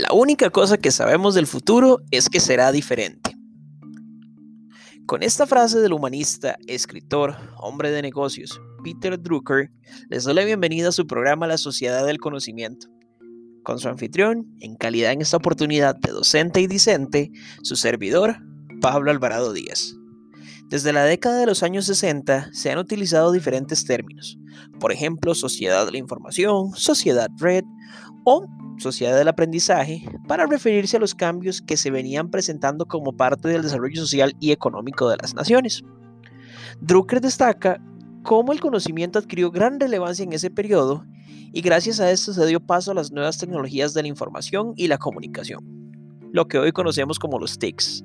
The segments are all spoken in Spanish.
La única cosa que sabemos del futuro es que será diferente. Con esta frase del humanista, escritor, hombre de negocios, Peter Drucker, les doy la bienvenida a su programa La Sociedad del Conocimiento. Con su anfitrión, en calidad en esta oportunidad de docente y discente, su servidor, Pablo Alvarado Díaz. Desde la década de los años 60 se han utilizado diferentes términos, por ejemplo, sociedad de la información, sociedad red o sociedad del aprendizaje, para referirse a los cambios que se venían presentando como parte del desarrollo social y económico de las naciones. Drucker destaca cómo el conocimiento adquirió gran relevancia en ese periodo y gracias a esto se dio paso a las nuevas tecnologías de la información y la comunicación, lo que hoy conocemos como los TICs.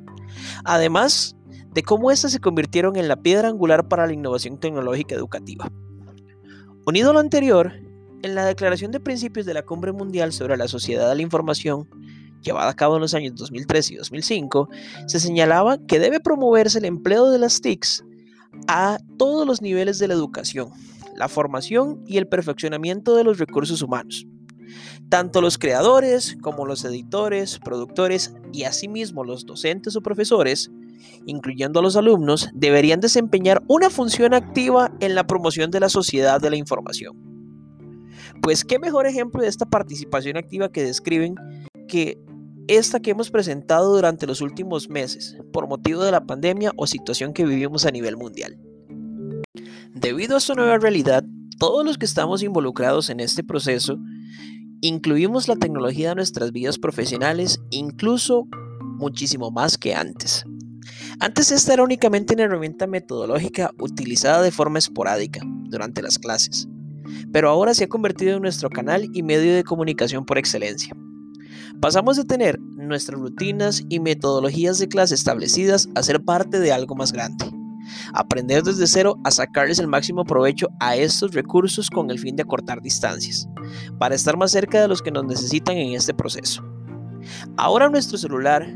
Además de cómo éstas se convirtieron en la piedra angular para la innovación tecnológica educativa. Unido a lo anterior, en la Declaración de Principios de la Cumbre Mundial sobre la Sociedad de la Información, llevada a cabo en los años 2003 y 2005, se señalaba que debe promoverse el empleo de las TICs a todos los niveles de la educación, la formación y el perfeccionamiento de los recursos humanos. Tanto los creadores como los editores, productores y asimismo los docentes o profesores, incluyendo a los alumnos, deberían desempeñar una función activa en la promoción de la sociedad de la información. Pues qué mejor ejemplo de esta participación activa que describen que esta que hemos presentado durante los últimos meses por motivo de la pandemia o situación que vivimos a nivel mundial. Debido a esta nueva realidad, todos los que estamos involucrados en este proceso incluimos la tecnología en nuestras vidas profesionales, incluso muchísimo más que antes. Antes esta era únicamente una herramienta metodológica utilizada de forma esporádica durante las clases pero ahora se ha convertido en nuestro canal y medio de comunicación por excelencia. Pasamos de tener nuestras rutinas y metodologías de clase establecidas a ser parte de algo más grande. Aprender desde cero a sacarles el máximo provecho a estos recursos con el fin de acortar distancias, para estar más cerca de los que nos necesitan en este proceso. Ahora nuestro celular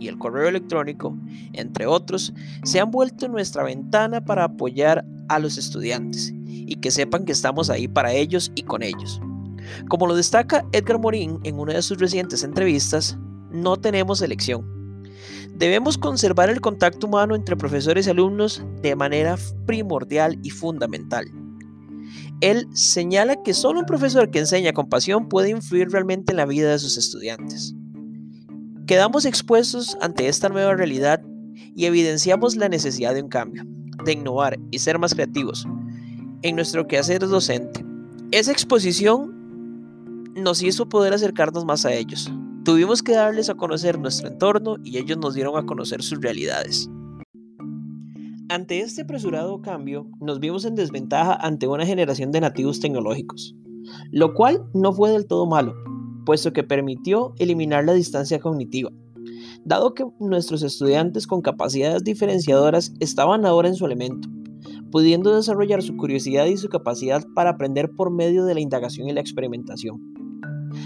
y el correo electrónico, entre otros, se han vuelto nuestra ventana para apoyar a los estudiantes y que sepan que estamos ahí para ellos y con ellos. Como lo destaca Edgar Morin en una de sus recientes entrevistas, no tenemos elección. Debemos conservar el contacto humano entre profesores y alumnos de manera primordial y fundamental. Él señala que solo un profesor que enseña con pasión puede influir realmente en la vida de sus estudiantes. Quedamos expuestos ante esta nueva realidad y evidenciamos la necesidad de un cambio, de innovar y ser más creativos, en nuestro quehacer docente. Esa exposición nos hizo poder acercarnos más a ellos. Tuvimos que darles a conocer nuestro entorno y ellos nos dieron a conocer sus realidades. Ante este apresurado cambio, nos vimos en desventaja ante una generación de nativos tecnológicos, lo cual no fue del todo malo, puesto que permitió eliminar la distancia cognitiva, dado que nuestros estudiantes con capacidades diferenciadoras estaban ahora en su elemento pudiendo desarrollar su curiosidad y su capacidad para aprender por medio de la indagación y la experimentación.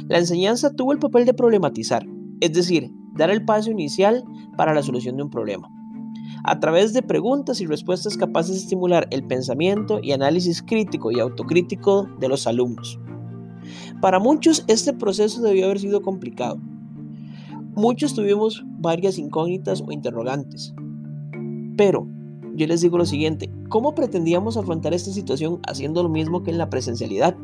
La enseñanza tuvo el papel de problematizar, es decir, dar el paso inicial para la solución de un problema. A través de preguntas y respuestas capaces de estimular el pensamiento y análisis crítico y autocrítico de los alumnos. Para muchos este proceso debió haber sido complicado. Muchos tuvimos varias incógnitas o interrogantes. Pero yo les digo lo siguiente, ¿cómo pretendíamos afrontar esta situación haciendo lo mismo que en la presencialidad?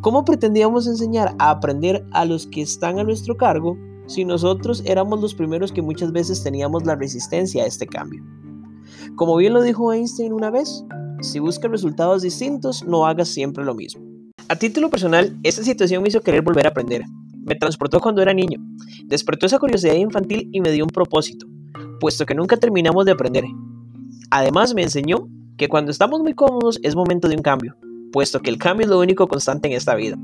¿Cómo pretendíamos enseñar a aprender a los que están a nuestro cargo si nosotros éramos los primeros que muchas veces teníamos la resistencia a este cambio? Como bien lo dijo Einstein una vez, si buscas resultados distintos, no hagas siempre lo mismo. A título personal, esta situación me hizo querer volver a aprender. Me transportó cuando era niño, despertó esa curiosidad infantil y me dio un propósito, puesto que nunca terminamos de aprender Además me enseñó que cuando estamos muy cómodos es momento de un cambio, puesto que el cambio es lo único constante en esta vida.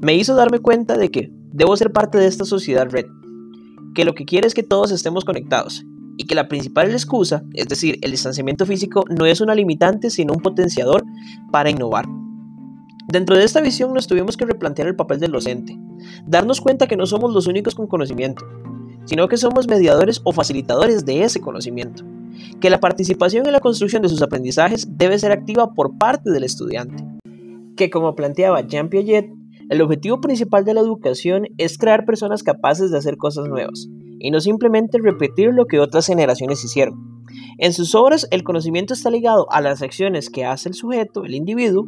Me hizo darme cuenta de que debo ser parte de esta sociedad red, que lo que quiere es que todos estemos conectados y que la principal excusa, es decir, el distanciamiento físico, no es una limitante sino un potenciador para innovar. Dentro de esta visión nos tuvimos que replantear el papel del docente, darnos cuenta que no somos los únicos con conocimiento, sino que somos mediadores o facilitadores de ese conocimiento que la participación en la construcción de sus aprendizajes debe ser activa por parte del estudiante, que como planteaba Jean Piaget, El objetivo principal de la educación es crear personas capaces de hacer cosas nuevas y no simplemente repetir lo que otras generaciones hicieron. En sus obras, el conocimiento está ligado a las acciones que hace el sujeto, el individuo,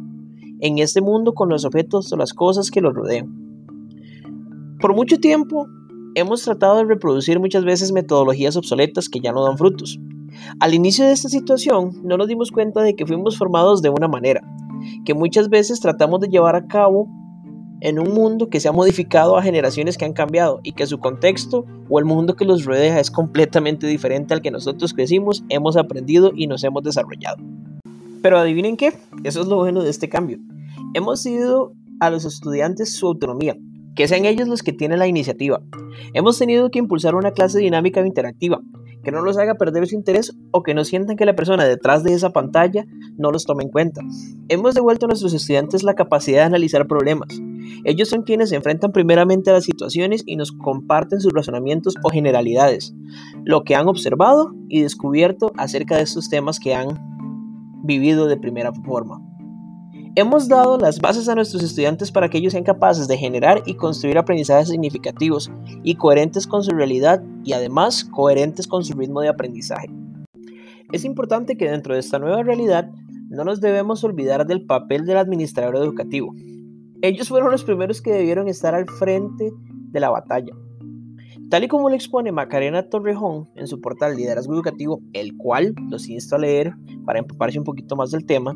en este mundo con los objetos o las cosas que lo rodean. Por mucho tiempo, hemos tratado de reproducir muchas veces metodologías obsoletas que ya no dan frutos. Al inicio de esta situación, no nos dimos cuenta de que fuimos formados de una manera, que muchas veces tratamos de llevar a cabo en un mundo que se ha modificado a generaciones que han cambiado y que su contexto o el mundo que los rodea es completamente diferente al que nosotros crecimos, hemos aprendido y nos hemos desarrollado. Pero adivinen qué, eso es lo bueno de este cambio. Hemos sido a los estudiantes su autonomía, que sean ellos los que tienen la iniciativa. Hemos tenido que impulsar una clase dinámica e interactiva, que no los haga perder su interés o que no sientan que la persona detrás de esa pantalla no los tome en cuenta. Hemos devuelto a nuestros estudiantes la capacidad de analizar problemas. Ellos son quienes se enfrentan primeramente a las situaciones y nos comparten sus razonamientos o generalidades, lo que han observado y descubierto acerca de estos temas que han vivido de primera forma. Hemos dado las bases a nuestros estudiantes para que ellos sean capaces de generar y construir aprendizajes significativos y coherentes con su realidad y además coherentes con su ritmo de aprendizaje. Es importante que dentro de esta nueva realidad no nos debemos olvidar del papel del administrador educativo. Ellos fueron los primeros que debieron estar al frente de la batalla, Tal y como lo expone Macarena Torrejón en su portal Liderazgo Educativo, el cual los insto a leer para empaparse un poquito más del tema,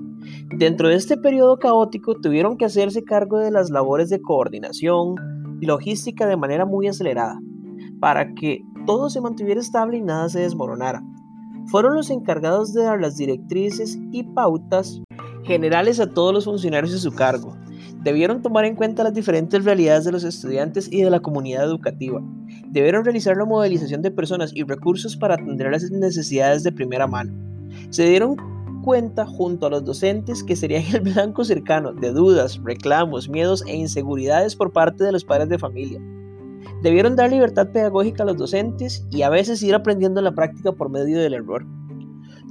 dentro de este periodo caótico tuvieron que hacerse cargo de las labores de coordinación y logística de manera muy acelerada, para que todo se mantuviera estable y nada se desmoronara. Fueron los encargados de dar las directrices y pautas generales a todos los funcionarios de su cargo, debieron tomar en cuenta las diferentes realidades de los estudiantes y de la comunidad educativa. Debieron realizar la modelización de personas y recursos para atender las necesidades de primera mano. Se dieron cuenta junto a los docentes que serían el blanco cercano de dudas, reclamos, miedos e inseguridades por parte de los padres de familia. Debieron dar libertad pedagógica a los docentes y a veces ir aprendiendo en la práctica por medio del error.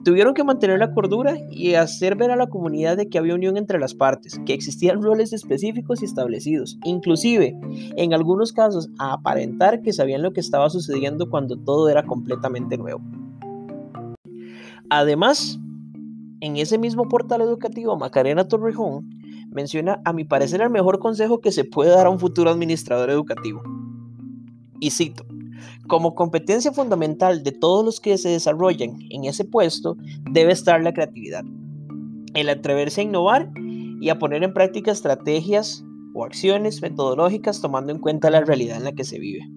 Tuvieron que mantener la cordura y hacer ver a la comunidad de que había unión entre las partes, que existían roles específicos y establecidos, inclusive, en algunos casos, a aparentar que sabían lo que estaba sucediendo cuando todo era completamente nuevo. Además, en ese mismo portal educativo, Macarena Torrejón menciona, a mi parecer, el mejor consejo que se puede dar a un futuro administrador educativo. Y cito, como competencia fundamental de todos los que se desarrollan en ese puesto debe estar la creatividad, el atreverse a innovar y a poner en práctica estrategias o acciones metodológicas tomando en cuenta la realidad en la que se vive.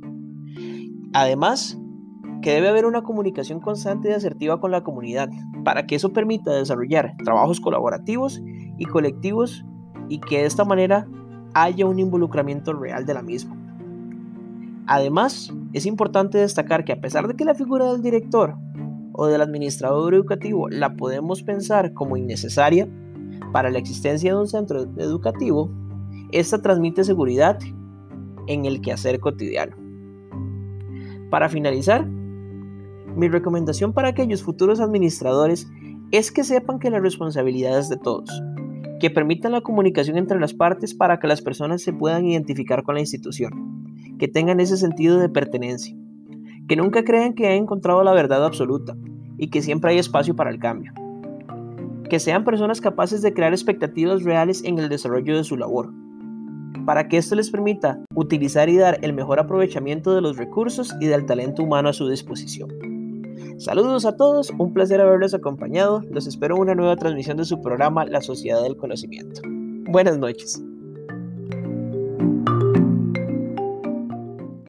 Además, que debe haber una comunicación constante y asertiva con la comunidad para que eso permita desarrollar trabajos colaborativos y colectivos y que de esta manera haya un involucramiento real de la misma. Además, es importante destacar que a pesar de que la figura del director o del administrador educativo la podemos pensar como innecesaria para la existencia de un centro educativo, esta transmite seguridad en el quehacer cotidiano. Para finalizar, mi recomendación para aquellos futuros administradores es que sepan que la responsabilidad es de todos, que permitan la comunicación entre las partes para que las personas se puedan identificar con la institución que tengan ese sentido de pertenencia, que nunca crean que han encontrado la verdad absoluta y que siempre hay espacio para el cambio, que sean personas capaces de crear expectativas reales en el desarrollo de su labor, para que esto les permita utilizar y dar el mejor aprovechamiento de los recursos y del talento humano a su disposición. Saludos a todos, un placer haberles acompañado, los espero en una nueva transmisión de su programa La Sociedad del Conocimiento. Buenas noches.